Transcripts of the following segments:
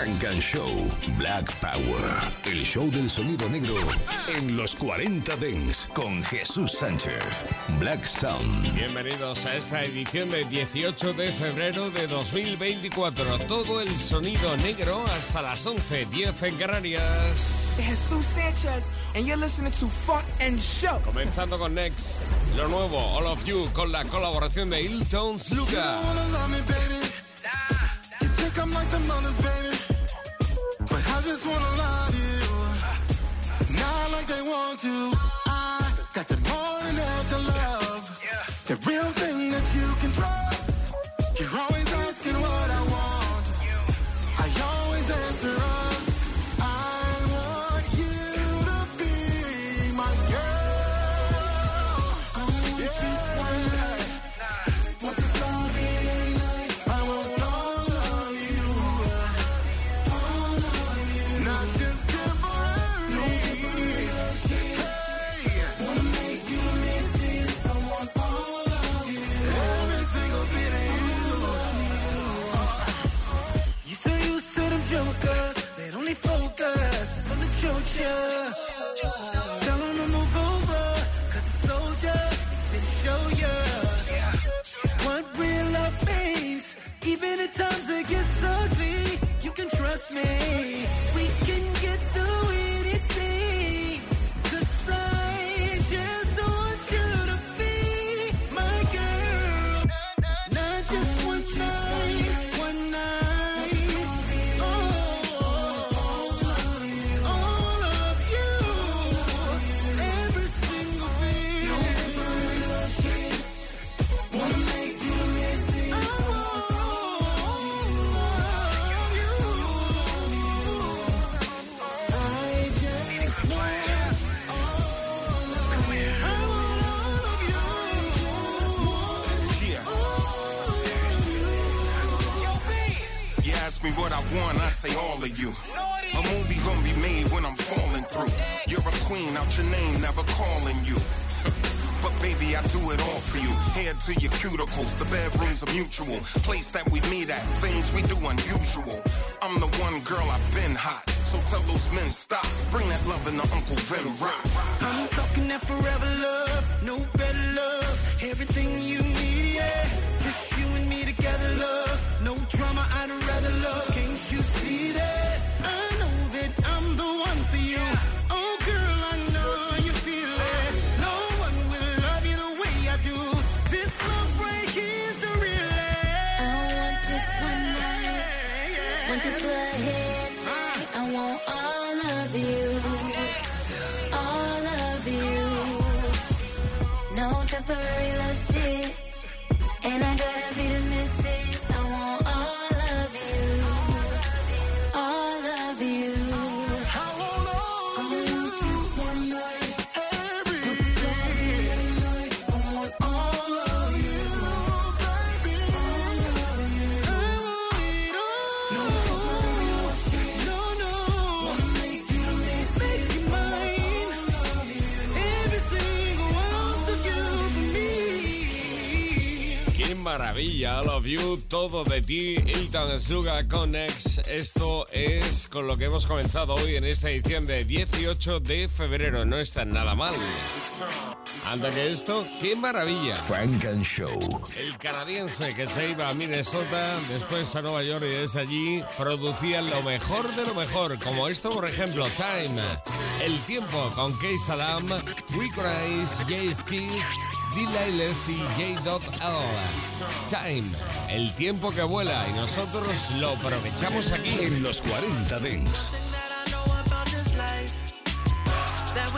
Frank and Show Black Power. El show del sonido negro en los 40 Dens con Jesús Sánchez. Black Sound. Bienvenidos a esta edición de 18 de febrero de 2024. Todo el sonido negro hasta las 11, 10 en Canarias. Jesús Sánchez and you're listening to Funk and Show. Comenzando con Next, lo nuevo, All of You, con la colaboración de Hilton Sluga. I'm like the mothers, baby. I just wanna love you. Not like they want to. I got the more than after love. The real thing that you can trust. the times they get so ugly, you can trust me. We can what I want, I say all of you. A movie gonna be made when I'm falling through. You're a queen, out your name, never calling you. But baby, I do it all for you. Head to your cuticles, the bedroom's a mutual place that we meet at. Things we do unusual. I'm the one girl I've been hot, so tell those men stop. Bring that love into Uncle Vin Rock. I'm talking that forever love, no better love. Everything you need, yeah. Just you and me together, love. No drama, I'd rather love. Oh, temporary love you the way I do. This love break is the relay. I want to spend my. Uh. I want all of you. All of you. No temporary shit. And I gotta be the maravilla, All of You, todo de ti, Hilton Sluga Connex. Esto es con lo que hemos comenzado hoy en esta edición de 18 de febrero. No está nada mal. Anda que esto, qué maravilla. Frank and Show. El canadiense que se iba a Minnesota, después a Nueva York y desde allí producía lo mejor de lo mejor, como esto por ejemplo, Time, El Tiempo con Kay Salam, Recognize, Jay Skis, D-Liles y J.L. Time, El Tiempo que vuela y nosotros lo aprovechamos aquí. En los 40 Dens. that I know about this life. That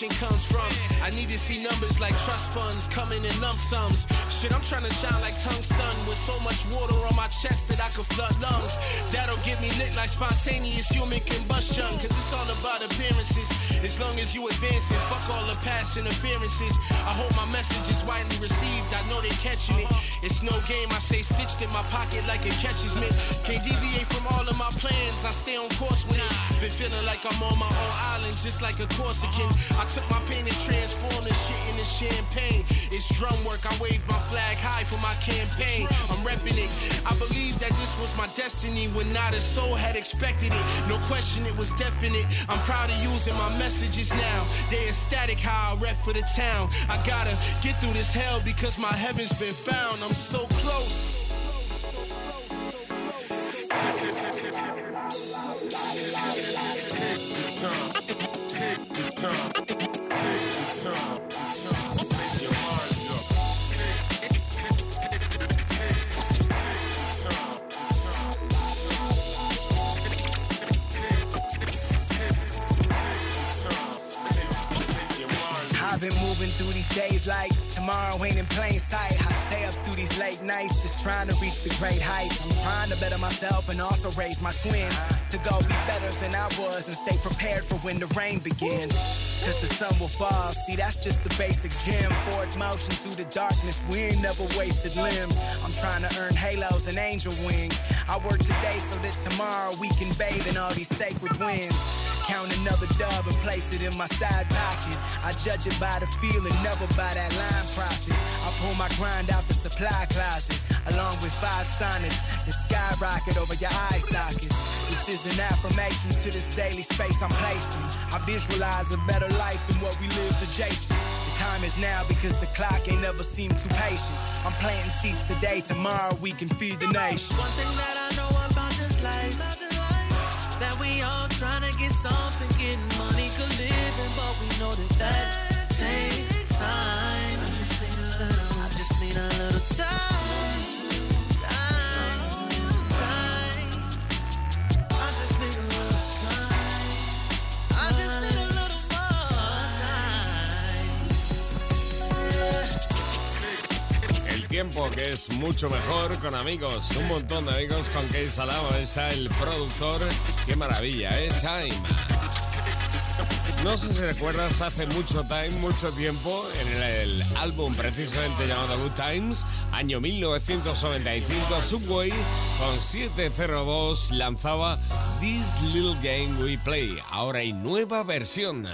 motivation comes from. I need to see numbers like trust funds coming in lump sums. Shit, I'm trying to shine like tungsten with so much water on my chest that I could flood lungs. That'll get me lit like spontaneous human combustion. Cause it's all about appearances. As long as you advancing, fuck all the past interferences. I hope my message is widely received. I know they catching it. It's no game. I say stitched in my pocket like it catches me. Can't deviate from all of my plans. I stay on course with it. Been feeling like I'm on my own island, just like a Corsican. I took my pain and transformed the shit into champagne. It's drum work. I wave my flag high for my campaign. I'm repping it. I believe that this was my destiny when not a soul had expected it. No question, it was definite. I'm proud of using my messages now. They ecstatic how I rep for the town. I gotta get through this hell because my heaven's been found. I'm so close. I've days like tomorrow ain't in plain sight. I stay up through these late nights just trying to reach the great heights. I'm trying to better myself and also raise my twin to go be better than I was and stay prepared for when the rain begins. Cause the sun will fall, see that's just the basic gym. Forward motion through the darkness, we ain't never wasted limbs. I'm trying to earn halos and angel wings. I work today so that tomorrow we can bathe in all these sacred winds. Count another dub and place it in my side pocket. I judge it by the feeling, never by that line profit. I pull my grind out the supply closet, along with five sonnets that skyrocket over your eye sockets. This is an affirmation to this daily space I'm placed. I visualize a better life than what we lived adjacent. The time is now because the clock ain't never seemed too patient. I'm planting seeds today, tomorrow we can feed the nation. One thing that I know about this life, that we all trying to get something, getting money, good living, but we know that that takes time. I just need a little, I just need a little. Time, tiempo que es mucho mejor con amigos, un montón de amigos con Kate Salamo, está el productor. Qué maravilla, ¿eh? Time. No sé si recuerdas, hace mucho time, mucho tiempo, en el, el álbum precisamente llamado Good Times, año 1995, Subway con 702 lanzaba This Little Game We Play. Ahora hay nueva versión.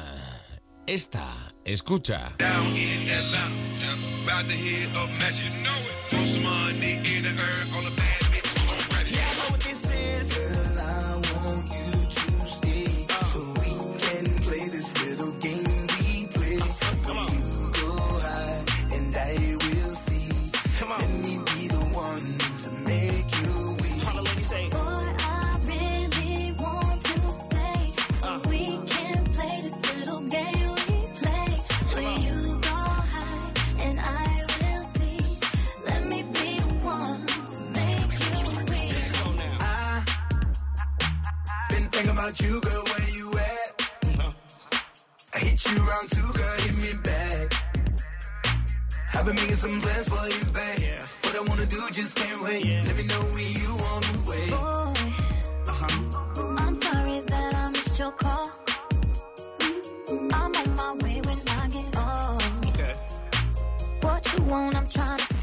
Esta, escucha. Down in Atlanta, about to hit up magic, you been about you, girl, where you at? I hit you round two, girl, hit me back. I've been making some plans for you, babe. What I wanna do, just can't wait. Let me know when you on the way. Boy, uh-huh. I'm sorry that I missed your call. Mm-hmm. I'm on my way when I get home. okay. What you want, I'm trying to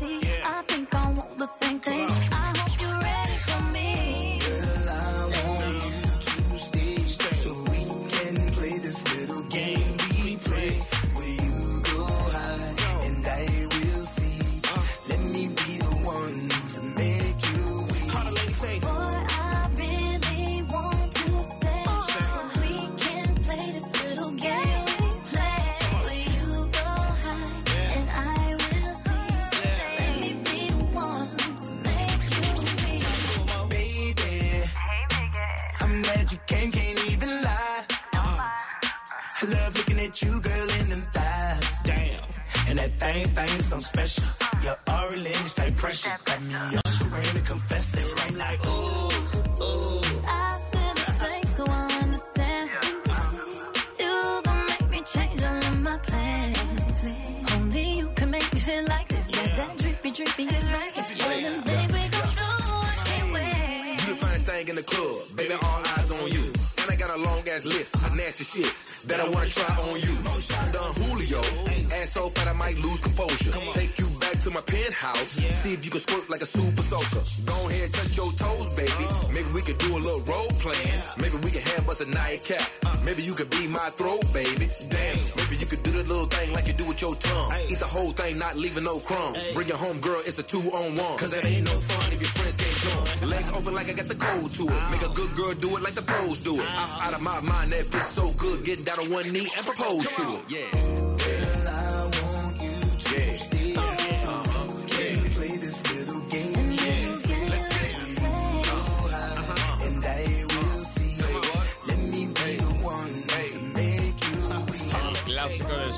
leaving no crumbs. Bring your home, girl, it's a two on one. Cause it ain't no fun if your friends can't join. Legs open like I got the cold to it. Make a good girl do it like the pros do it. I'm out of my mind, that feels so good. Get down on one knee and propose to her. it. Yeah.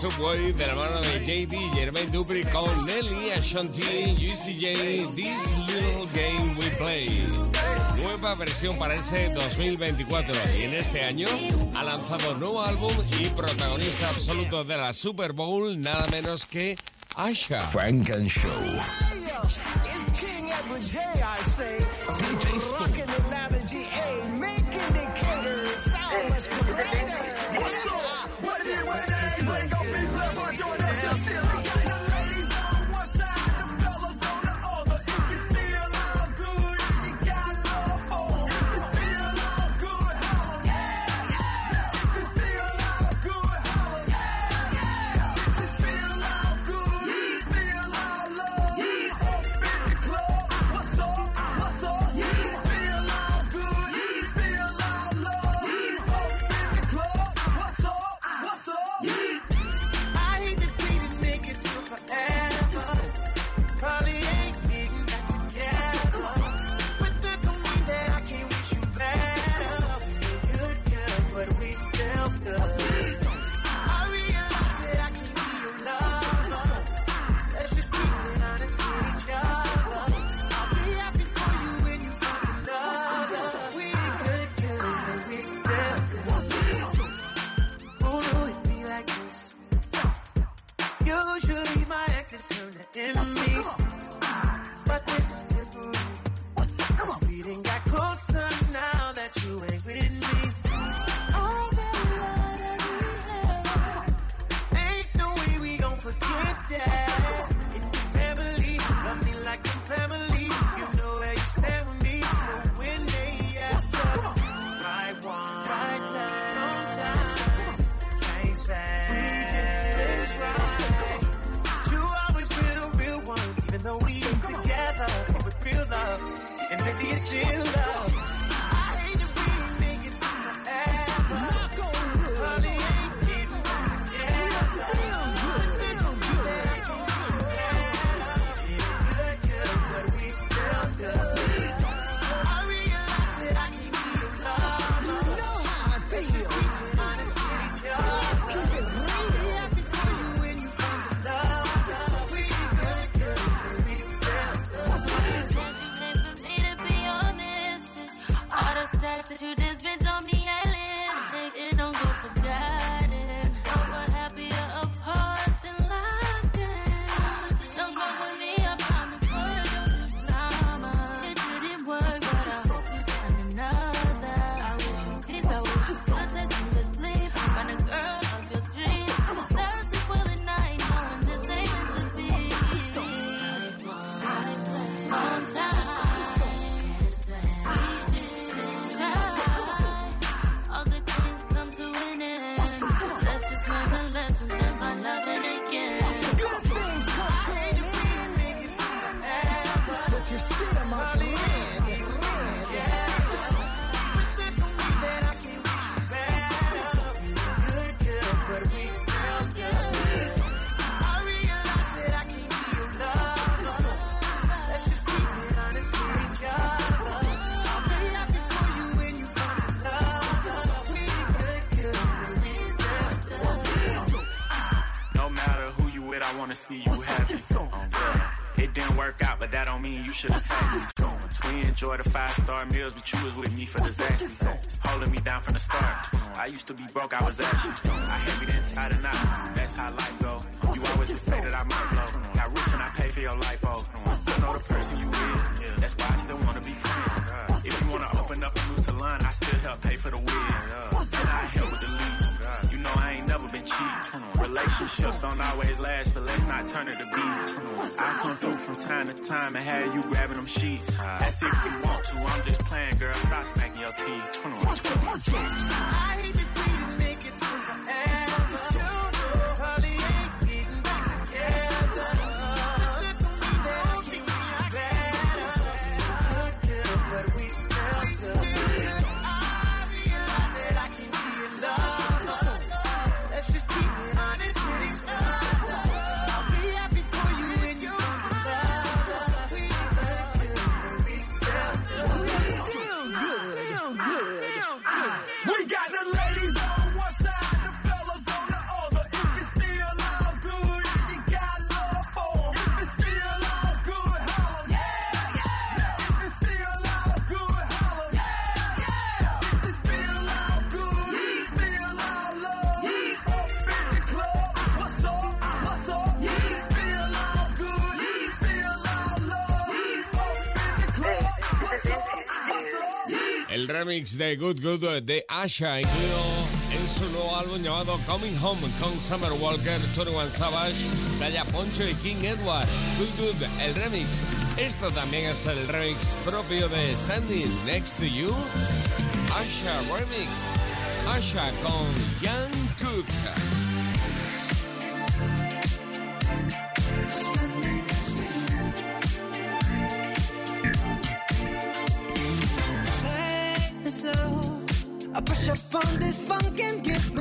Subway de la mano de JD, Jermaine Dupri con Nelly, Ashanti, Juicy J, This Little Game We Play. Nueva versión para ese 2024 y en este año ha lanzado nuevo álbum y protagonista absoluto de la Super Bowl, nada menos que Asha. Frank and Show. You still. We enjoy the five star meals, but you was with me for disaster. Holding me down from the start. I used to be broke, I was ashy. I heavy then tied a knot. That's how life go. You always just say that I might blow. Got rich and I pay for your lipo. I know the person you is. That's why I still wanna be friends. If you wanna open up a new salon, I still help pay for the wheels, And I help with the lease. You know I ain't never been cheap. Relationships don't always last, but let's not turn it to beef. I come through from time to time and have you grabbing them sheets. That's if you want to, I'm just playing, girl. Stop smacking your teeth. remix de Good Good de Asha, incluido en su nuevo álbum llamado Coming Home con Summer Walker, 21 Savage, Daya Poncho y King Edward. Good Good, el remix. Esto también es el remix propio de Standing Next to You. Asha Remix. Asha con Young Cook. up on this funk and get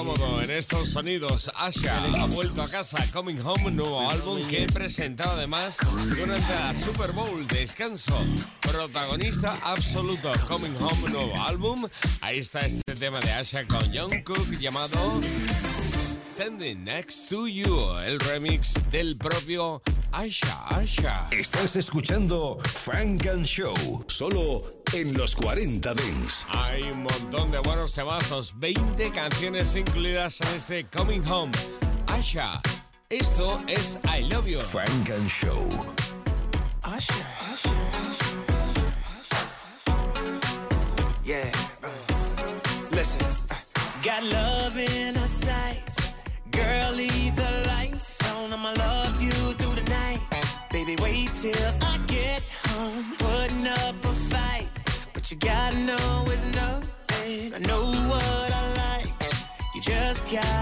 cómodo en estos sonidos. Asha ha vuelto a casa, Coming Home, nuevo álbum que he presentado además durante la Super Bowl. Descanso, protagonista absoluto, Coming Home, nuevo álbum. Ahí está este tema de Asha con John Cook llamado Standing Next to You, el remix del propio Asha, Asha. Estás escuchando Frank and Show, solo en los 40 Dents. Hay un montón de buenos temazos, 20 canciones incluidas en este Coming Home. Asha, esto es I Love You. Frank and Show. Usher, Usher, Yeah. uh, listen. uh, got love in our sights. Girl, leave the lights on. I'ma love Baby, wait till I get home. Putting up a fight. But you gotta know it's nothing. I know what I like. You just gotta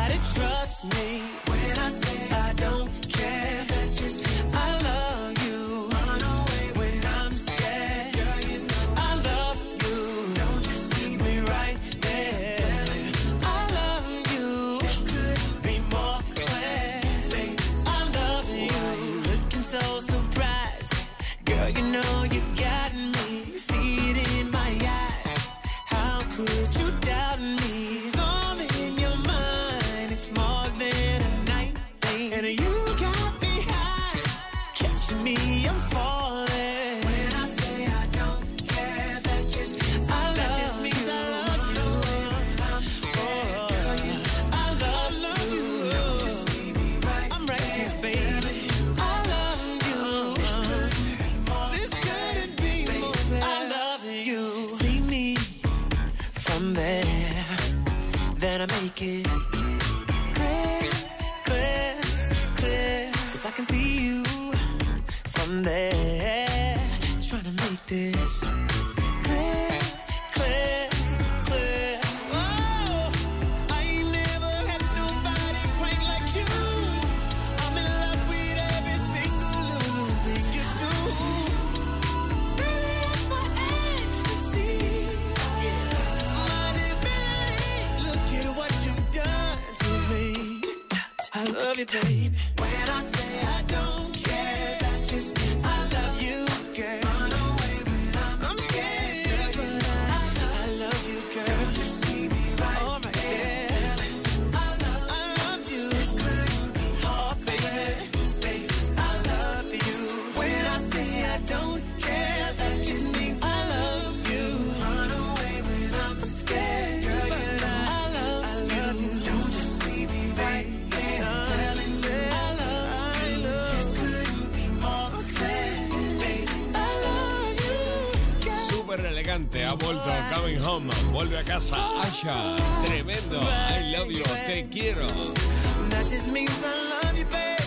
tremendo. I love you, te quiero.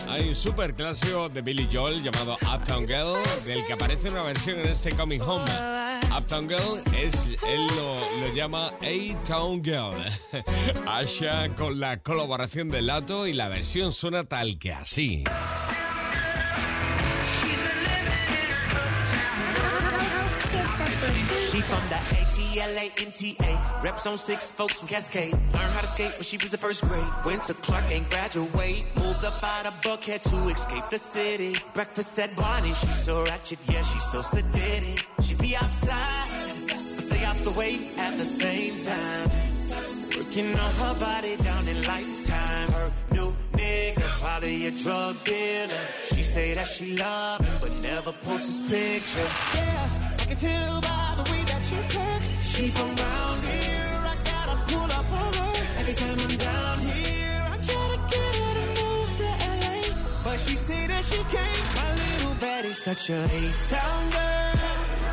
Hay un super clásico de Billy Joel llamado Uptown Girl, del que aparece una versión en este Coming Home. Uptown Girl es, él lo, lo llama A-Town Girl. Asha con la colaboración de Lato y la versión suena tal que así. She from the ATLA NTA, reps on six folks from Cascade. Learned how to skate when she was in first grade. Went to Clark and graduate. Moved up out of Buckhead to escape the city. Breakfast at Bonnie, she's so ratchet, yeah, she's so sedated. She be outside, but stay out the way at the same time. Working on her body down in lifetime. Her new nigga, probably a drug dealer. She say that she love him, but never post his picture. Yeah, I can tell by the way that she talk. She from round here, I gotta pull up on her. Every time I'm down here, I try to get her to move to LA. But she say that she can't. My little baddie's such a A-town girl.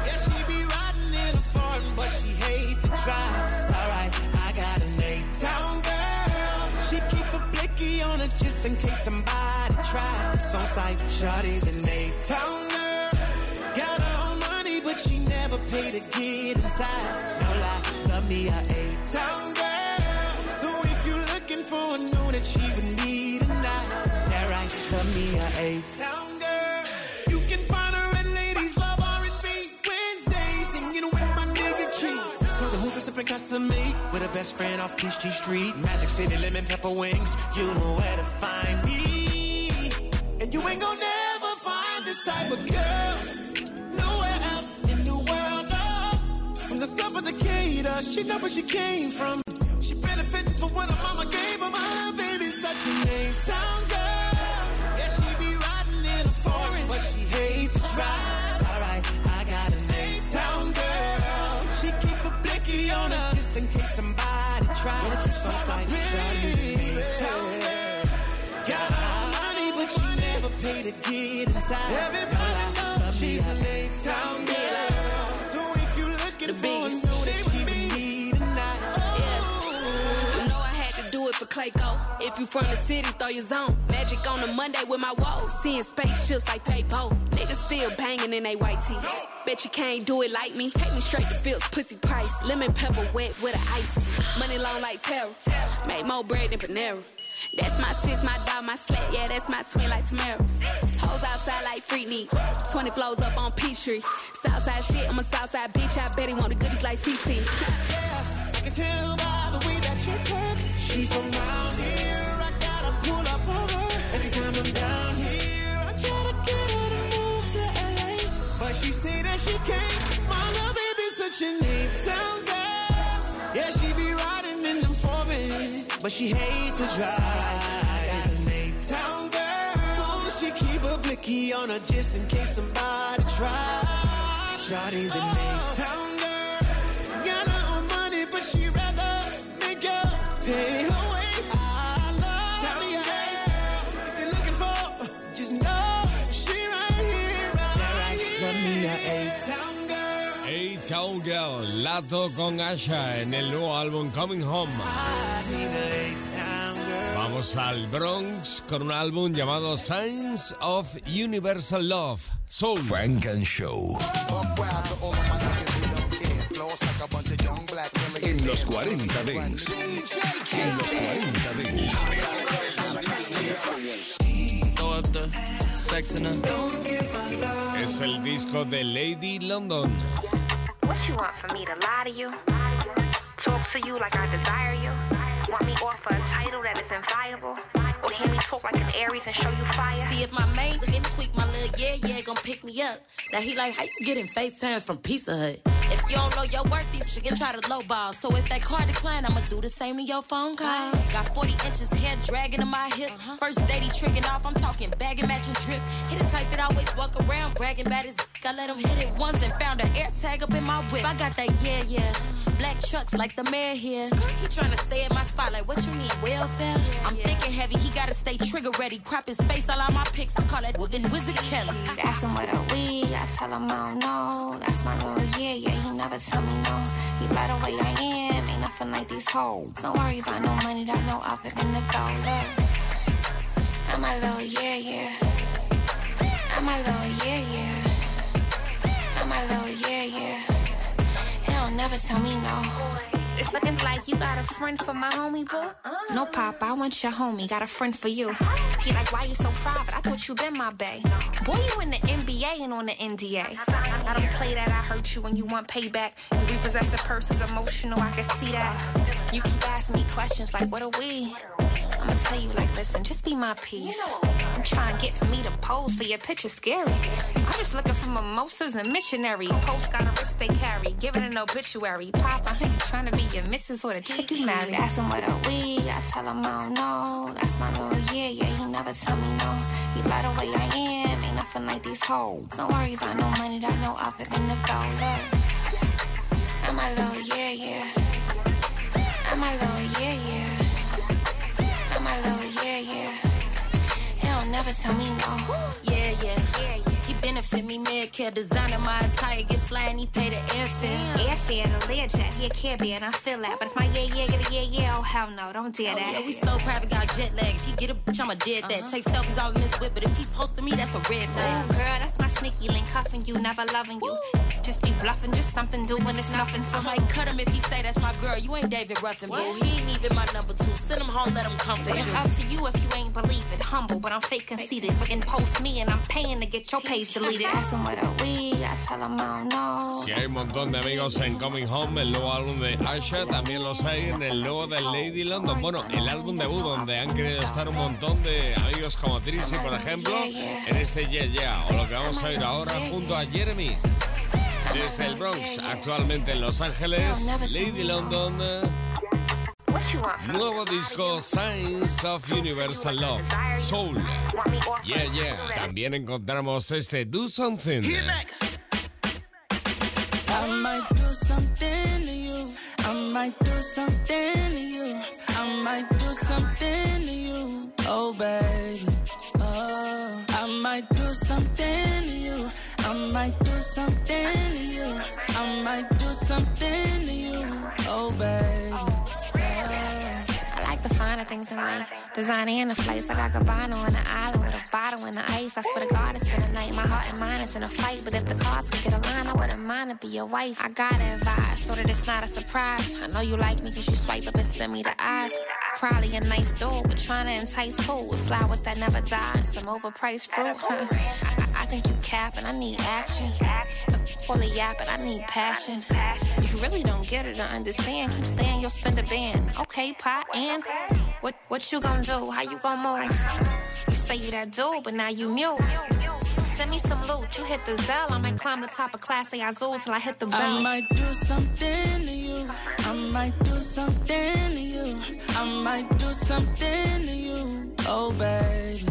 Yeah, she be riding in a foreign, but she hate to drive. It's alright, I got an A-town girl. She keep a blicky on her just in case somebody try. It's on sight, Shawty's an A-town inside. No lie, love me a A-town girl. So if you're looking for a know that she would need tonight, that right, love me a A-town girl. You can find her at Ladies Love R&B Wednesday, singing with my nigga Key. Smoke a hookah, sipping Casamigos with a best friend off Peachtree Street. Magic City, lemon pepper wings. You know where to find me. And you ain't gonna never find this type of girl from She know where she came from. She benefited from what her mama gave her. My baby's such a name town girl. Yeah, she be riding in a foreign, but she hates to drive. Alright, I got a name town girl. She keep a blicky on her just in case somebody tries. Don't you so like name town girl? Got a lot money, but you never pay to get inside. Everybody knows she's a late town girl. For Clayco. If you from the city, throw your zone. Magic on a Monday with my woes. Seeing spaceships like Fabo. Niggas still banging in they white tee. Bet you can't do it like me. Take me straight to Phil's pussy price. Lemon pepper wet with an iced tea. Money long like terror. Make more bread than Panera. That's my sis, my dog, my slat. Yeah, that's my twin like Tamara. Hoes outside like Freaknik. 20 flows up on Peachtree. Southside shit, I'm a Southside bitch. I bet he want the goodies like CC. Yeah, I can tell by the way that she twerk. She from here. I gotta pull up on her. Every time I'm down here, I try to get her to move to LA. But she say that she can't. My little baby's such a neat town girl. Yeah, she be riding in them foreign. But she hates to drive. Town girl. Oh, she keep a blicky on her just in case somebody tries. Shawty's a neat town girl. Got her own money, but she her pay her way. I love Tell me girl. If you're looking for, just know she right here, right here. Love me a A-town girl. Hey Town Girl, Lato con Asha en el nuevo álbum Coming Home. I need a A-town girl. Vamos al Bronx con un álbum llamado Signs of Universal Love. Soul. Frank and Show. En los 40 Dents. En los 40 Dents. Es el disco de Lady London. What you want for me to lie to you? Talk to you like I desire you? Want me offer a title that is inviolable? Or hear me talk like an Aries and show you fire? See if my main can tweak my little yeah yeah gon' pick me up. Now he like how you getting FaceTimes from Pizza Hut? If you don't know your worth, these can try to lowball. So if that car decline, I'ma do the same to your phone calls. Got 40 inches hair dragging in my hip. Uh-huh. First date he tricking off, I'm talking bag and matching drip. He the type that always walk around bragging about his. I let him hit it once and found an air tag up in my whip. I got that yeah yeah. Black trucks like the mayor here. He tryna stay at my spot like what you need welfare. I'm thinking heavy, he gotta stay trigger ready. Crop his face all on my pics. I call that wooden wizard Kelly. Ask him what are we? I tell him I don't know. That's my little yeah, yeah. He never tell me no. He like the way I am. Ain't nothing like these hoes. Don't worry about no money. That no object in the dollar. I'm a little yeah, yeah. I'm a little yeah, yeah. I'm a little yeah, yeah. He don't never tell me no. It's looking like you got a friend for my homie, boo. No, Pop, I want your homie. Got a friend for you. He like, why you so private? I thought you been my bae. Boy, you in the NBA and on the NDA. I don't play that. I hurt you when you want payback. You repossess a purse is emotional. I can see that. You keep asking me questions like, what are we? I'ma tell you like, listen, just be my piece. I'm trying to get for me to pose for your picture scary. I'm just looking for mimosas and missionary. Post got a wrist they carry, giving an obituary. Pop, I ain't trying to be your missus or the chick you married. Ask him what are we? I tell him I don't know. That's my little yeah, yeah. He never tell me no. He like the way I am, ain't nothing like these hoes. Don't worry about no money, that no in the dollar. I'm a little yeah, yeah. I'm a little yeah, yeah. Yeah, yeah. He don't never tell me no. Yeah, yeah. He benefit me, Medicare, designer my attire, get fly and he pay the airfare. Airfare, the Learjet, he a Caribbean, and I feel that. But if my yeah, yeah, get a yeah, yeah, oh hell no, don't dare Oh, that. yeah, we so private, got jet lag. If he get a bitch, I'ma dead that. Uh-huh. Take selfies all in this whip, but if he posted me, that's a red Ooh, flag. girl, that's my sneaky link, cuffing you, never loving you. Just be bluffing, just something doing it's nothing to I might cut him if he say that's my girl. You ain't David Ruffin, boo. He ain't even my number two. Send him home, let him comfort It's you. up to you if you ain't believe it. Humble, but I'm fake conceited. And post me and I'm paying to get your page Si hay un montón de amigos en Coming Home, el nuevo álbum de Asha, también los hay en el nuevo de Lady London. Bueno, el álbum debut donde han querido estar un montón de amigos como Trissy, por ejemplo, en este Yeah Yeah, o lo que vamos a oír ahora junto a Jeremy. Desde el Bronx, actualmente en Los Ángeles, Lady London, nuevo disco Signs of Universal Love, Soul. Yeah, yeah. También encontramos este Do Something. I might do something to you. I might might do something to you. I might do something to you. Oh, baby. Oh, I might do something to you. I might do something to you. I might do something to you. Oh, baby. I like the finer things in life. Designer in the flights, like I could buy on the island with a bottle in the ice. I swear to God, it's been a night. My heart and mind is in a fight. But if the cards could get aligned, I wouldn't mind to be your wife. I gotta advise, so that it's not a surprise. I know you like me cause you swipe up and send me the eyes. Probably a nice dude, but trying to entice who? With flowers that never die and some overpriced fruit. Huh. I, think you capping, I need action. Full of yapping, I need passion. If you really don't get it, I understand. Keep saying you'll spend a band. Okay, pot and what what you gonna do? How you gonna move? You say you that dude, but now you mute. Send me some loot. You hit the Zell, I might climb the top of Clase Azul till I hit the bell. I might do something to you. I might do something to you. I might do something to you. Oh, baby.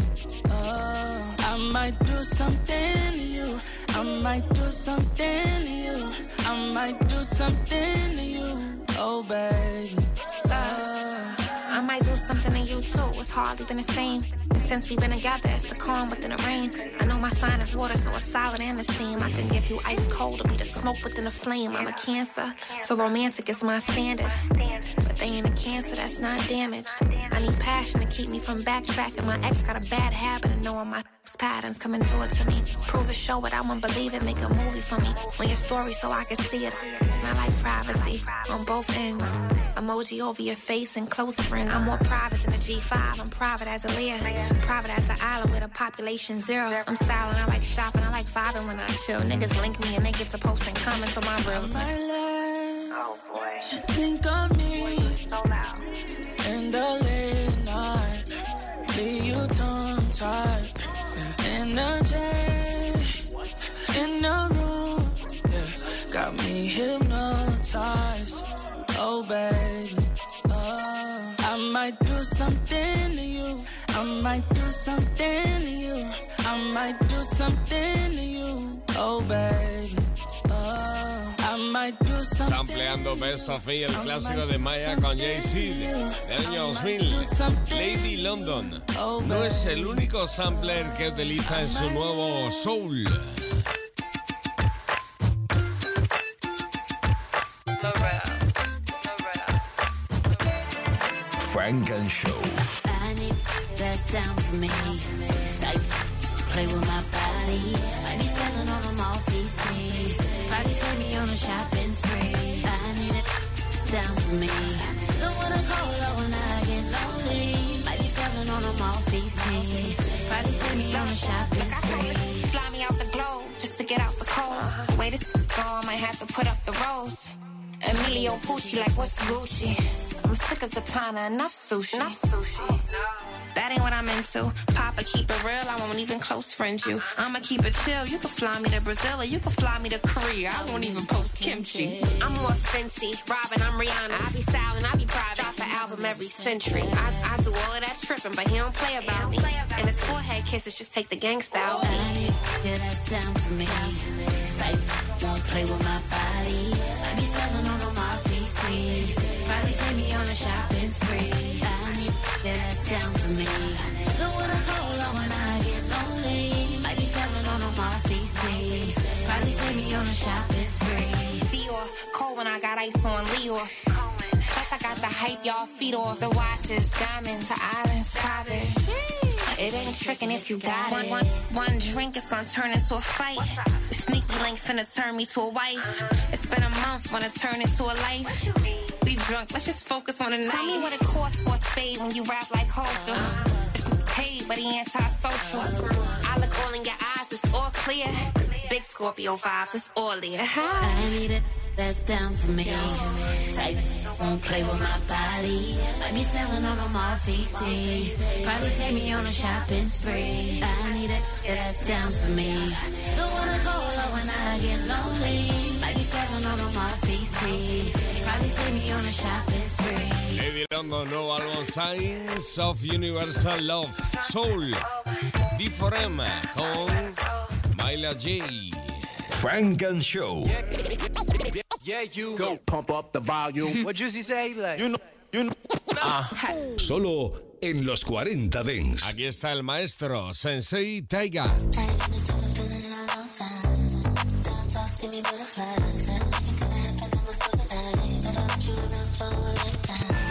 Oh, I might do something to you. I might do something to you. I might do something to you. Oh, baby. Oh. I might do something you too. It's hardly been the same. And since we've been together, it's the calm within the rain. I know my sign is water, so it's solid and the steam. I can give you ice cold to be the smoke within the flame. I'm a cancer, so romantic is my standard. But they ain't a cancer that's not damaged. I need passion to keep me from backtracking. My ex got a bad habit of knowing my patterns. coming it to me. Prove it, show it. I won't believe it. Make a movie for me. On your story so I can see it. And I like privacy on both ends. Emoji over your face and close friends. I'm more private than a G5. I'm private as a Leah. Private as an island with a population zero. I'm silent. I like shopping. I like vibing when I chill. Niggas link me and they get to posting comments on my reels. My oh, boy. you think of me in the late night. Leave you tongue tied. The energy in the room. Yeah, got me hypnotized. Something to you. I might do something to you. I might do something to you. Oh, baby. Oh, I might do something. Sampleando Best Sophie, el clásico de Maya con Jay-Z del año 2000. Lady London no es el único sampler que utiliza en su nuevo Soul. Funk and Show. I need that's down for me. Type, play with my body. I be selling on them off feces. Probably take me on a shopping spree. I need it down for me. Don't wanna call up when I get lonely. Might be selling on them off feces. Probably take me on a shopping spree. Fly me out the globe just to get out the cold. The way this go, I might have to put up the rose. Pucci, like what's Gucci? I'm sick of katana, enough sushi. Enough sushi. That ain't what I'm into. Papa, keep it real. I won't even close friend you. I'ma keep it chill. You can fly me to Brazil or you can fly me to Korea. I won't even post kimchi. I'm more fancy. Robin, I'm Rihanna. I be silent, I be private. Drop an album every century. I, I do all of that tripping, but he don't play about me. And his forehead kisses just take the gangsta out. Yeah, that's down for me. Type, won't play with my body. Shopping spree. I need yeah, that's down for me. Don't wanna call out when I get lonely. Might be selling on them off feces. Probably take me on a shopping spree. Dior, cold when I got ice on Leor. Plus I got the hype, y'all feet off. The watches, diamonds, the islands, private. It ain't tricking if you got it. One, one drink is gonna turn into a fight. The sneaky link finna turn me to a wife. It's been a month, wanna turn into a life. We drunk, let's just focus on the night. Tell me what it costs for a spade when you rap like Holster. It's paid, but he antisocial. I look all in your eyes, it's all clear. Big Scorpio vibes, it's all there. I need it. That's down for me. Type won't play with my body. Might be selling on them off feces. Probably take me on a shopping spree. I need. Yeah, that's down for me. Don't wanna call when I get lonely. Might be selling on them off feces. Probably take me on a shopping spree. Lady London, nuevo álbum Signs of Universal Love Soul. D4M con Myla J. Frank and Show. Yeah, you go pump up the volume. What Juicy say? Like, you know, you know. Ah. Solo en los 40 Dents. Aquí está el maestro Sensei Taiga.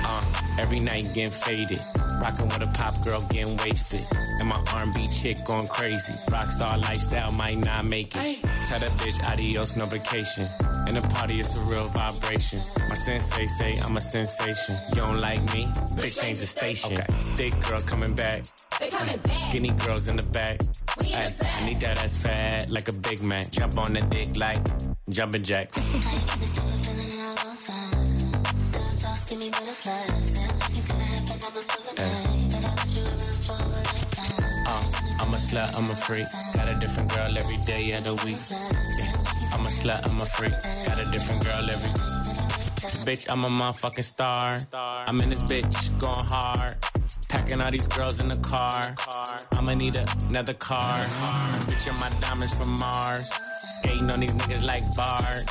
Uh, every night getting faded. Rocking with a pop girl getting wasted. And my R&B chick going crazy. Rockstar lifestyle might not make it. Tell that bitch adios, no vacation. And the party is a real vibration. My sensei say I'm a sensation. You don't like me? Bitch, change the station. Okay. Thick girls coming back. Skinny girls in the back. Ay, I need that ass fat like a Big Mac. Jump on the dick like jumping jacks. slut, I'm a freak. Got a different girl every day of the week. Yeah. I'm a slut, I'm a freak. Got a different girl every. Bitch, I'm a motherfucking star. I'm in this bitch going hard. Packing all these girls in the car. I'ma need another car. Bitch, and my diamonds from Mars. Skating on these niggas like Bart.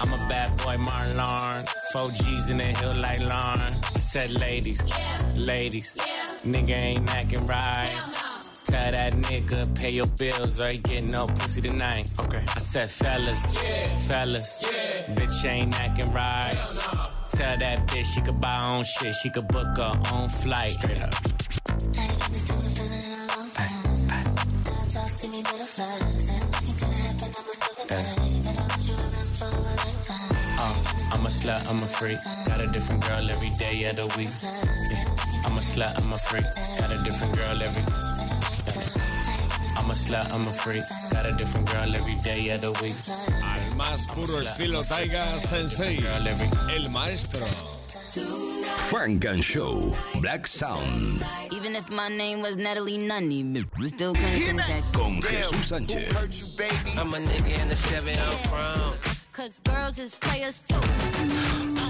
I'm a bad boy, Marlon. Four G's in the hill like Lon. I said, ladies, ladies, nigga ain't acting right. Tell that nigga pay your bills or you get no pussy tonight. Okay. I said, fellas, fellas, bitch ain't acting right. Tell that bitch she could buy her own shit, she could book her own flight. Straight up. Uh, I'm a slut, I'm a freak. Got a different girl every day of the week. Yeah. I'm a slut, I'm a freak. Got a different girl every. I'm a slut, I'm a freak. Got a different girl every day of the week. Al más puro estilo Taiga Sensei. El maestro. Frank and Show, Black Sound, Even if my name was Natalie Nunny, we still couldn't check. con Jesús Sánchez. I'm a nigga in the Chevy on crown. Cause girls is players too.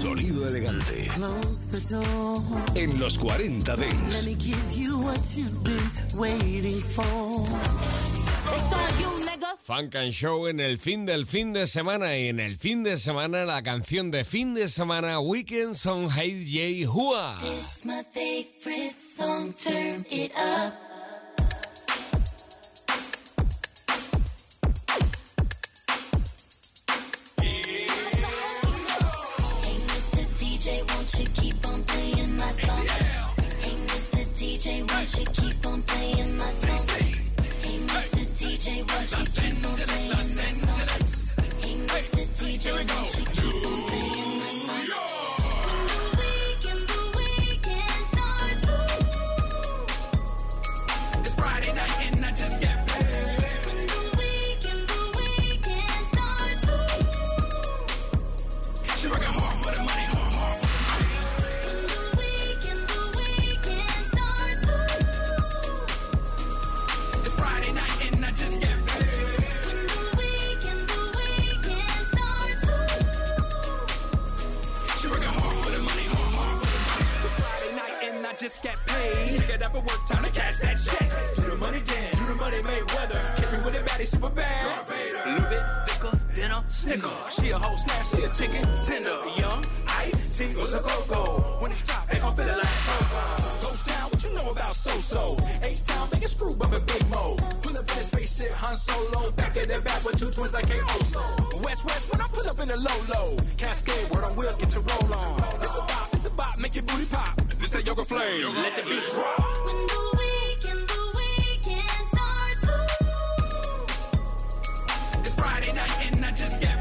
Sonido elegante. Close the door. En los 40 Let Dents. me give you what you've been waiting for. It's on you, nigga. Funk and Show en el fin del fin de semana y en el fin de semana la canción de fin de semana Weekend Song Hey J Hua. It's my favorite song, turn it up. She a whole snack, she a chicken tender. Young, ice, tingles, a cocoa. When it's drop, they gon' feel it like cocoa. Ghost Town, what you know about So-So? H-Town, make a screw bumpin' Big Mo. Pull up in the spaceship, Han Solo. Back at the back with two twins like K-O-So. West West, when I pull up in the low-low. Cascade, word on wheels, get your roll on. It's a bop, it's a bop, make your booty pop. This that yoga flame, let the beat drop. when the weekend, the weekend starts, It's Friday night and I just got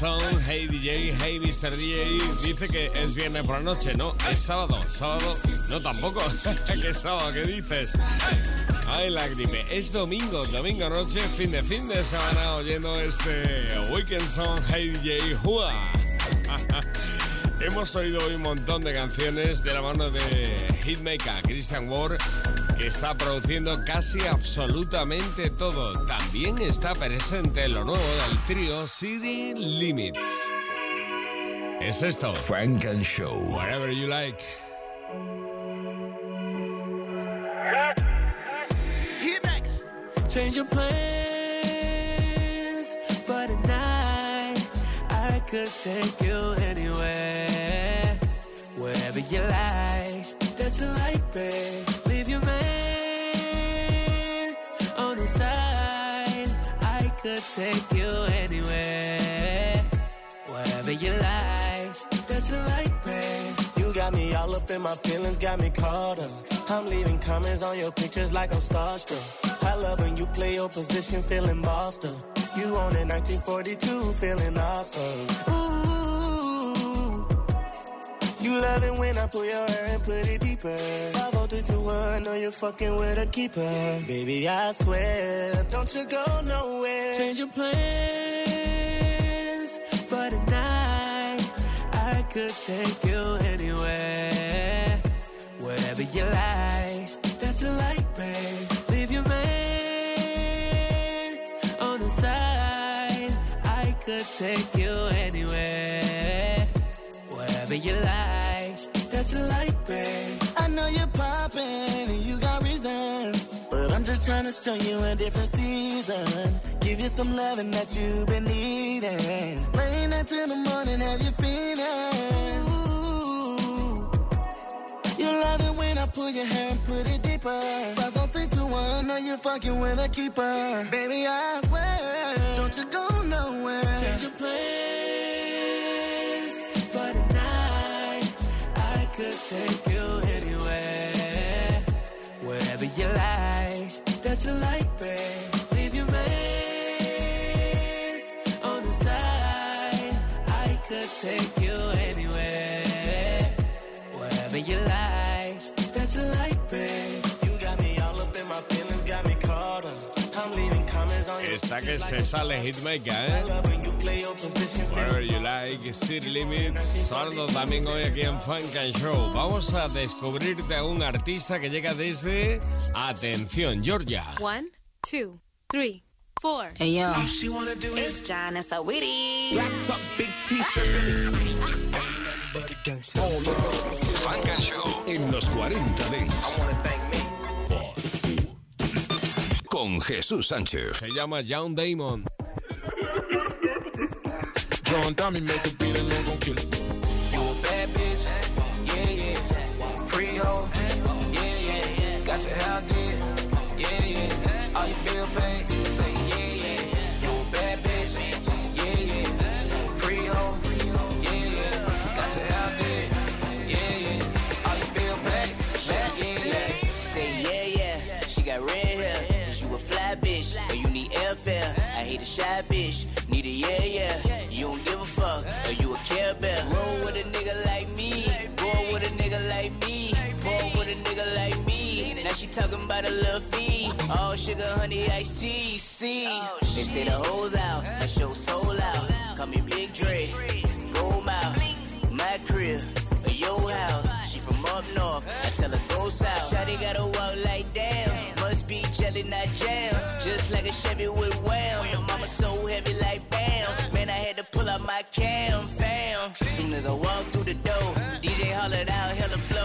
Hey DJ, Hey Mr. DJ. Dice que es viernes por la noche, ¿no? Es sábado, sábado. No, tampoco. ¿Qué sábado? ¿Qué dices? Ay, la. Es domingo, domingo noche, fin de fin de semana, oyendo este Weekend Song, Hey DJ, Hua. Hemos oído hoy un montón de canciones de la mano de Hitmaker Christian Ward, que está produciendo casi absolutamente todo. También está presente lo nuevo del trío City Limits. Es esto. Frank and Show. Whatever you like. Change your plans, but tonight I could take you anywhere, wherever you like. That you like, babe. My feelings, got me caught up. I'm leaving comments on your pictures like I'm starstruck. I love when you play your position, feeling bossed up. You on in 1942, feeling awesome. Ooh, you love it when I pull your hair and put it deeper. 50321, know you're fucking with a keeper. Baby, I swear, don't you go nowhere. Change your plans, but tonight I could take you wherever you like. That you like, babe. Leave your man on the side. I could take you anywhere, wherever you like. That you like, babe. I know you're popping and you got reasons. But I'm just trying to show you a different season. Give you some loving that you've been needing. Playing that till the morning, have you feeling? You love it when I pull your hair and put it deeper. 50321, know you're fucking with a keeper. Baby, I swear, don't you go nowhere. Change your plans, but tonight I could take you anywhere, wherever you like. That you like, babe. Leave your man on the side. I could take Esta que se sale Hitmaker, ¿eh? Whatever you like, City Limits, sonando también hoy aquí en Funk and Show. Vamos a descubrirte a un artista que llega desde, atención, Georgia. One, two, three, four. Hey, yo. She wanna do It's John and. Black top, big t-shirt. Funk and Show en los 40 Dents. Con Jesús Sánchez. Se llama John Damon. John Dummy make a beat and gon' kill it. You a bad bitch, yeah, yeah. Free hoe, yeah, yeah. Got your hair did, yeah, yeah. All your bill paid, hate a shy bitch. Need a yeah, yeah. You don't give a fuck or you a care bear. Roll with a nigga like me. Roll with a nigga like me. Roll with a nigga like me. Now she talking about a little fee. All sugar, honey, iced tea. See, they say the hoes out. I show soul out. Call me Big Dre. Gold mouth. My crib. Your house. She from up north. I tell her go south. Shawty gotta walk like damn. Must be jelly, not jam. Just like a Chevy with wham. My cam, fam. Soon as I walk through the door, DJ hollered out, hella flow.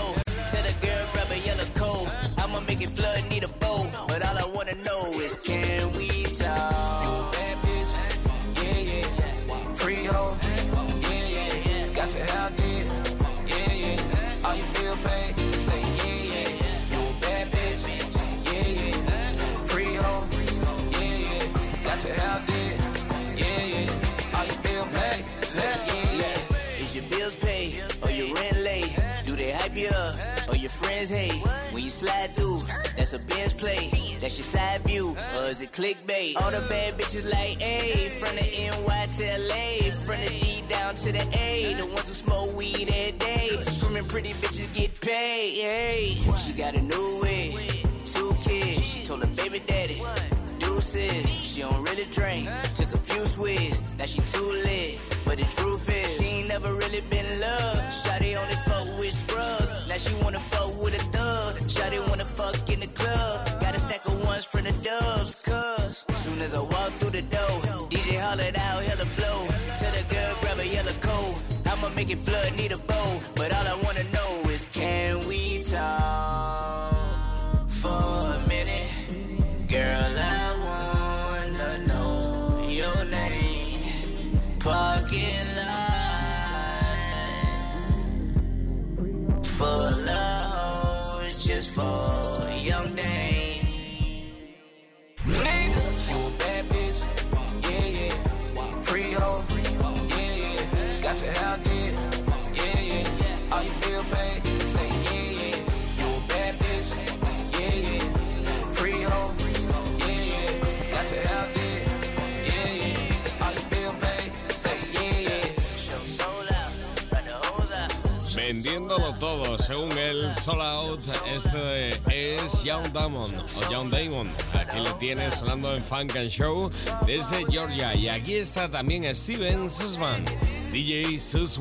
That's a Benz play. That's your side view, or is it clickbait? All the bad bitches like A, from the NY to LA, from the D down to the A. The ones who smoke weed every day, screaming pretty bitches get paid. Hey, she got a new wig, two kids. She told her baby daddy, deuces. She don't really drink, took a few swigs. Now she too lit, but the truth is she ain't never really been loved. Shawty only fuck with scrubs. Now she wanna fuck with a thug. Shawty wanna fuck in the club. Got a stack of ones from the dubs, cuz soon as I walk through the door, DJ hollered out, hella flow. Tell the girl grab a yellow coat. I'ma make it flood, need a bow. But all I wanna know is can we Parking lot full Vendiéndolo todo, según el Soul Out, este es Young Damon o Young Damon. Aquí le tienes sonando en Funk and Show desde Georgia. Y aquí está también Steven Sussman, DJ Sus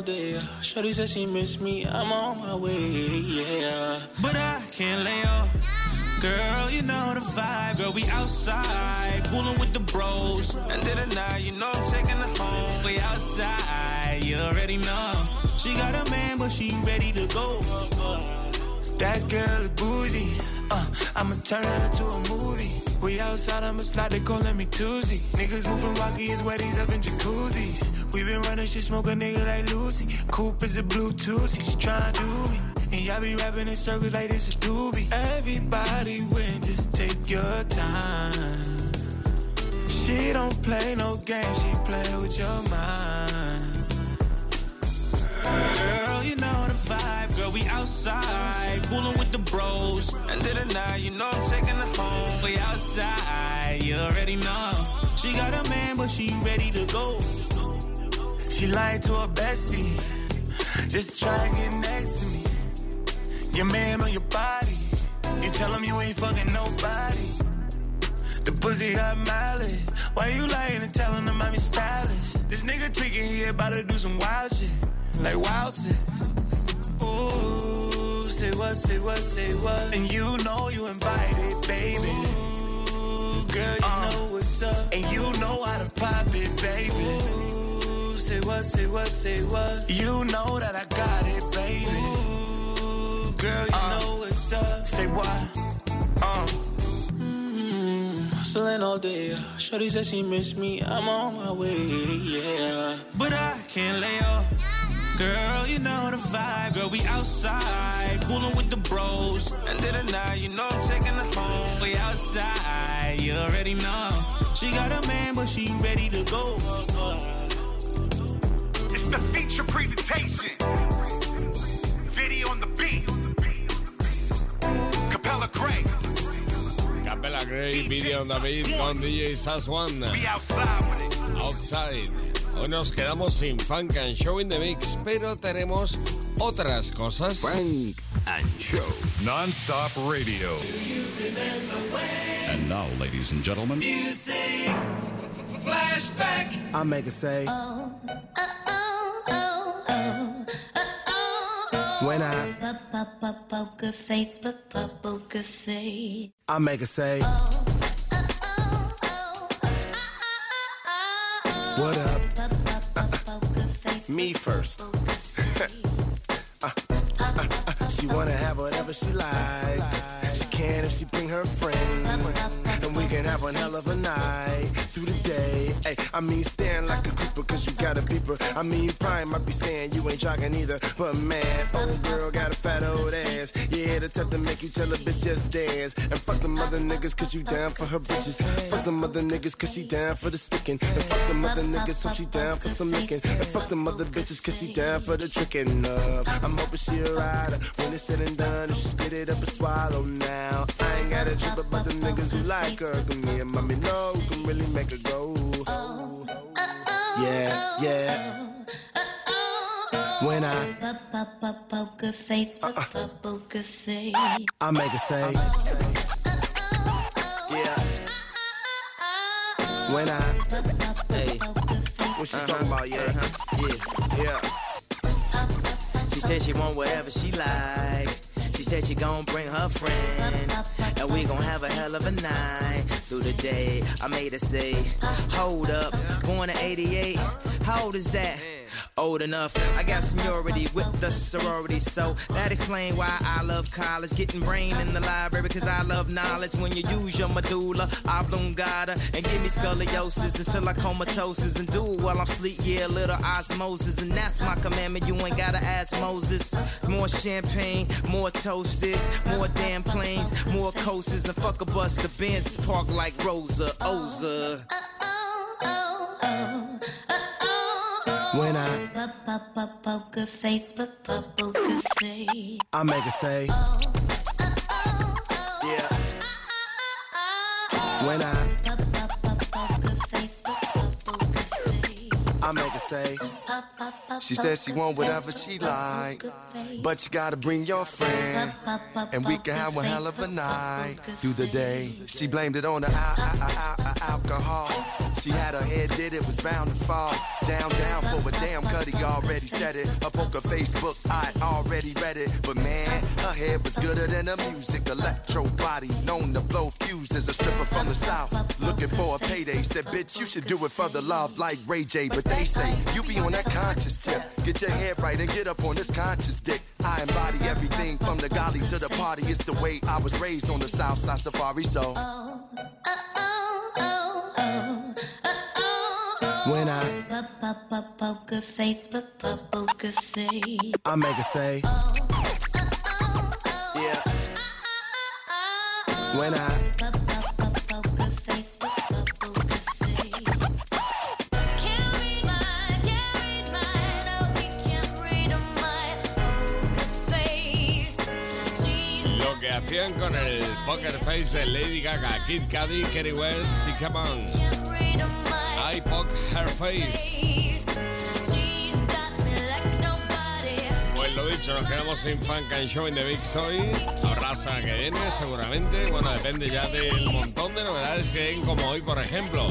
all day. Shorty said she miss me. I'm on my way, yeah. But I can't lay off. Girl, you know the vibe. Girl, we outside, cooling with the bros. And of the night, you know I'm taking her home. We outside, you already know. She got a man, but she ready to go. That girl is bougie. Uh, I'ma turn her into a movie. We outside, I'ma slide, they calling me Tuesday. Niggas moving walkie, his weddings up in jacuzzis. We been running shit, smoke a nigga like Lucy. Coupe is a Bluetooth, she tryna do me. And y'all be rapping in circles like this a doobie. Everybody win, just take your time. She don't play no games, she play with your mind. Girl, you know we outside, cooling with the bros. End of the night, you know I'm taking her home. We outside, you already know. She got a man, but she ready to go. She lied to her bestie, just try to get next to me. Your man on your body, you tell him you ain't fucking nobody. The pussy got mileage. Why you lying and telling him I'm your stylist? This nigga tweaking, he about to do some wild shit. Like wild shit. Ooh, say what, say what, say what. And you know you invited, baby. Ooh, girl, you uh, know what's up. And you know how to pop it, baby. Ooh, say what, say what, say what. You know that I got it, baby. Ooh, girl, you uh, know what's up. Say what? Uh. Mm-hmm. Hustling all day. Uh, shorty said she miss me. I'm on my way, yeah. But I can't lay off. Girl, you know the vibe. Girl, we outside, cooling with the bros. End of the night, you know I'm taking her home. We outside, you already know. She got a man, but she ready to go. It's the feature presentation. Video on the beat. Capella Gray. Capella Gray, Video on David con DJ Sas One. We outside with it. Outside. Hoy nos quedamos sin Funk and Show in the Mix, pero tenemos otras cosas. Funk and Show. Non-stop radio. And now, ladies and gentlemen, Music, flashback. I make it say. When I, Poker face, but poker face. I make it say. What Me first. Uh, uh, uh, she wanna have whatever she like. She can if she bring her friend. We can have one hell of a night through the day. Hey, I mean, stand like a creeper cause you got a beeper. I mean, you probably might be saying you ain't jogging either. But man, old girl got a fat old ass. Yeah, the type to make you tell a bitch just dance. And fuck them other niggas cause you down for her bitches. Fuck them other niggas cause she down for the sticking. And fuck them other niggas so she down for some licking. And fuck them other bitches cause she down for the tricking. Uh, I'm hoping she a rider. When it's said and done, she spit it up and swallow now. I ain't got a trip about the niggas who like her. Cause me and mommy know who can really make her go. Oh, yeah, oh, yeah. Oh, when I Poker face, uh-uh. poker face. I make her say, uh, uh, uh, yeah. When I, Hey, what she talking about? Yeah, uh-huh. yeah. yeah. She said she want whatever she like. She said she gon' bring her friend. And we gon' have a hell of a night through the day. I made her say, Hold up, born in 88. How old is that? Old enough. I got seniority with the sorority, so that explain why I love college. Getting brain in the library because I love knowledge. When you use your medulla oblongata and give me scoliosis until I comatosis and do it while I'm sleep. Yeah, little osmosis, and that's my commandment. You ain't gotta ask Moses. More champagne, more toasts, more damn planes, more coasters, and fuck a bus. The Benz park like Rosa Oza. When I, Poker face, poker face. I make a say, yeah. When I, I make her say, she says she want whatever she like, but you gotta bring your friend, and we can have a hell of a night through the day. She blamed it on the al- al- al- al- alcohol. She had her head did it was bound to fall down, down for a damn cutty already said it. Up on her Facebook, I already read it, but man, her head was gooder than the music. Electro body, known to blow fuses. A stripper from the south, looking for a payday. Said, bitch, you should do it for the love like Ray J. But they say you be on that conscious tip. Get your head right and get up on this conscious dick. I embody everything from the golly to the party. It's the way I was raised on the south side safari. So when I, Poker face, poker face. I make her say, yeah. When I, Hacían con el Poker Face de Lady Gaga, Kid Cudi, Kerry West y Come On. I poke her face. Pues lo dicho, nos quedamos sin Funk and Show in the Big Soy. Habrá semana que viene, seguramente. Bueno, depende ya del montón de novedades que hay, como hoy, por ejemplo.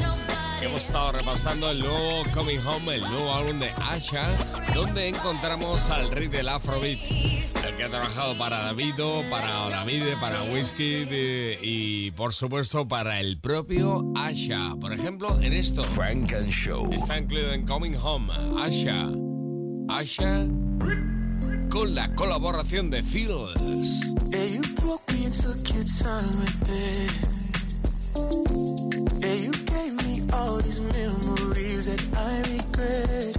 Hemos estado repasando el nuevo Coming Home, el nuevo álbum de Asha, donde encontramos al rey del Afrobeat, el que ha trabajado para Davido, para Olamide, para Whiskey y, por supuesto, para el propio Asha. Por ejemplo, en esto. Frank and Show. Está incluido en Coming Home, Asha. Asha con la colaboración de Fields. You all these memories that I regret.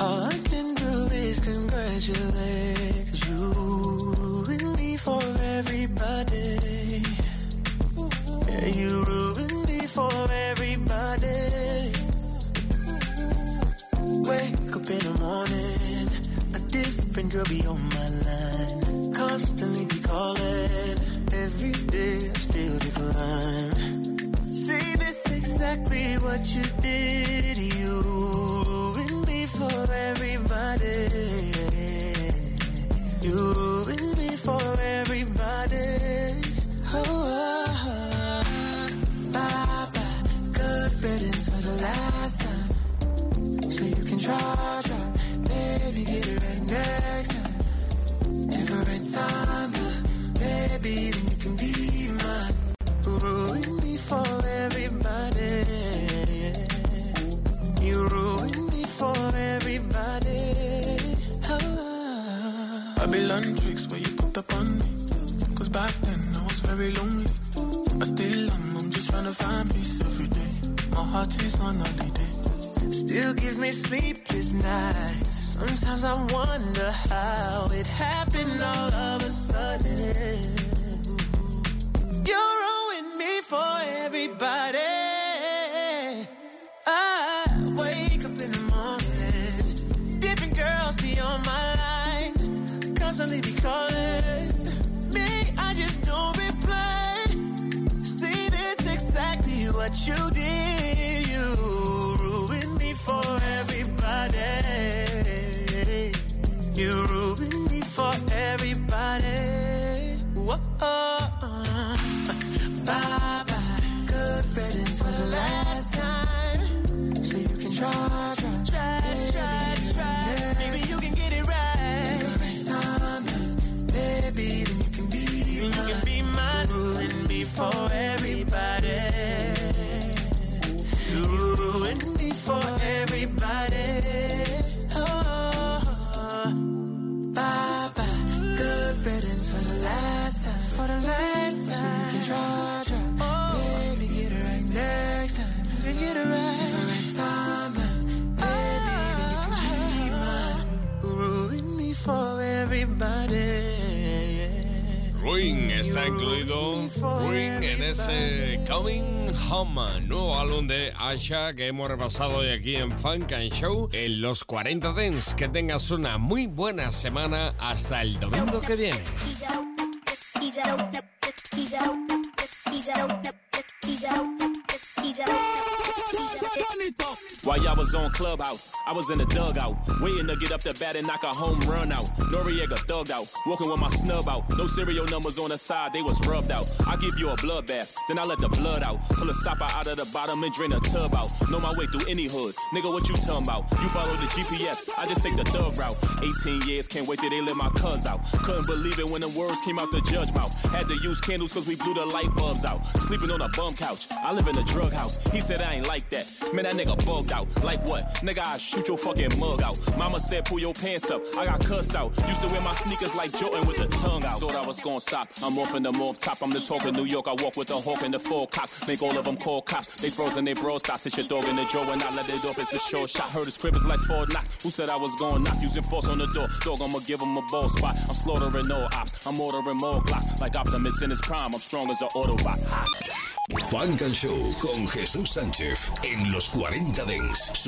All I can do is congratulate you ruined me for everybody. Yeah, you ruined me for everybody. Wake up in the morning, a different girl be on my line. Constantly be calling, every day I still decline. See, this exactly what you did. You ruined me for everybody. You ruined me for everybody. Oh, ah, bye bye. Good riddance for the last time. So you can try, try. Baby, get it right next time. Different time, baby, then you can be on me. Cause back then I was very lonely. But still I'm, I'm just trying to find peace every day. My heart is on holiday. Still gives me sleepless nights. Sometimes I wonder how it happened all of a sudden. You ruined me for everybody. You did. You ruined me for everybody. You ruined me for everybody. Whoa. Bye bye. Good riddance for the last time. So you can try, está incluido Ruin en ese Coming Home, nuevo álbum de Asha que hemos repasado hoy aquí en Funk and Show en los 40 Dents. Que tengas una muy buena semana hasta el domingo que viene. Was on Clubhouse, I was in the dugout, waiting to get up the bat and knock a home run out. Noriega thugged out, walking with my snub out. No serial numbers on the side, they was rubbed out. I give you a bloodbath, then I let the blood out. Pull a stopper out of the bottom and drain a tub out. Know my way through any hood, nigga, what you talking about? You follow the GPS, I just take the thug route. 18 years, can't wait till they let my cuz out. Couldn't believe it when the words came out the judge mouth. Had to use candles cause we blew the light bulbs out. Sleeping on a bum couch, I live in a drug house. He said I ain't like that. Man, that nigga bugged out. Like what? Nigga, I shoot your fucking mug out. Mama said pull your pants up. I got cussed out. Used to wear my sneakers like Jordan with the tongue out. Thought I was gonna stop. I'm off in the morph top. I'm the talk of New York. I walk with a hawk and the full cock. Make all of them call cops. They frozen, they bro stops. It's your dog in the drawer and I let it off. It's a short shot. Heard his crib is like four knocks. Who said I was going knock? Using force on the door. Dog, I'ma give him a ball spot. I'm slaughtering all ops. I'm ordering more glocks. Like Optimus in his prime. I'm strong as an Autobot. Funk and Show con Jesús Sánchez en los 40 Dance.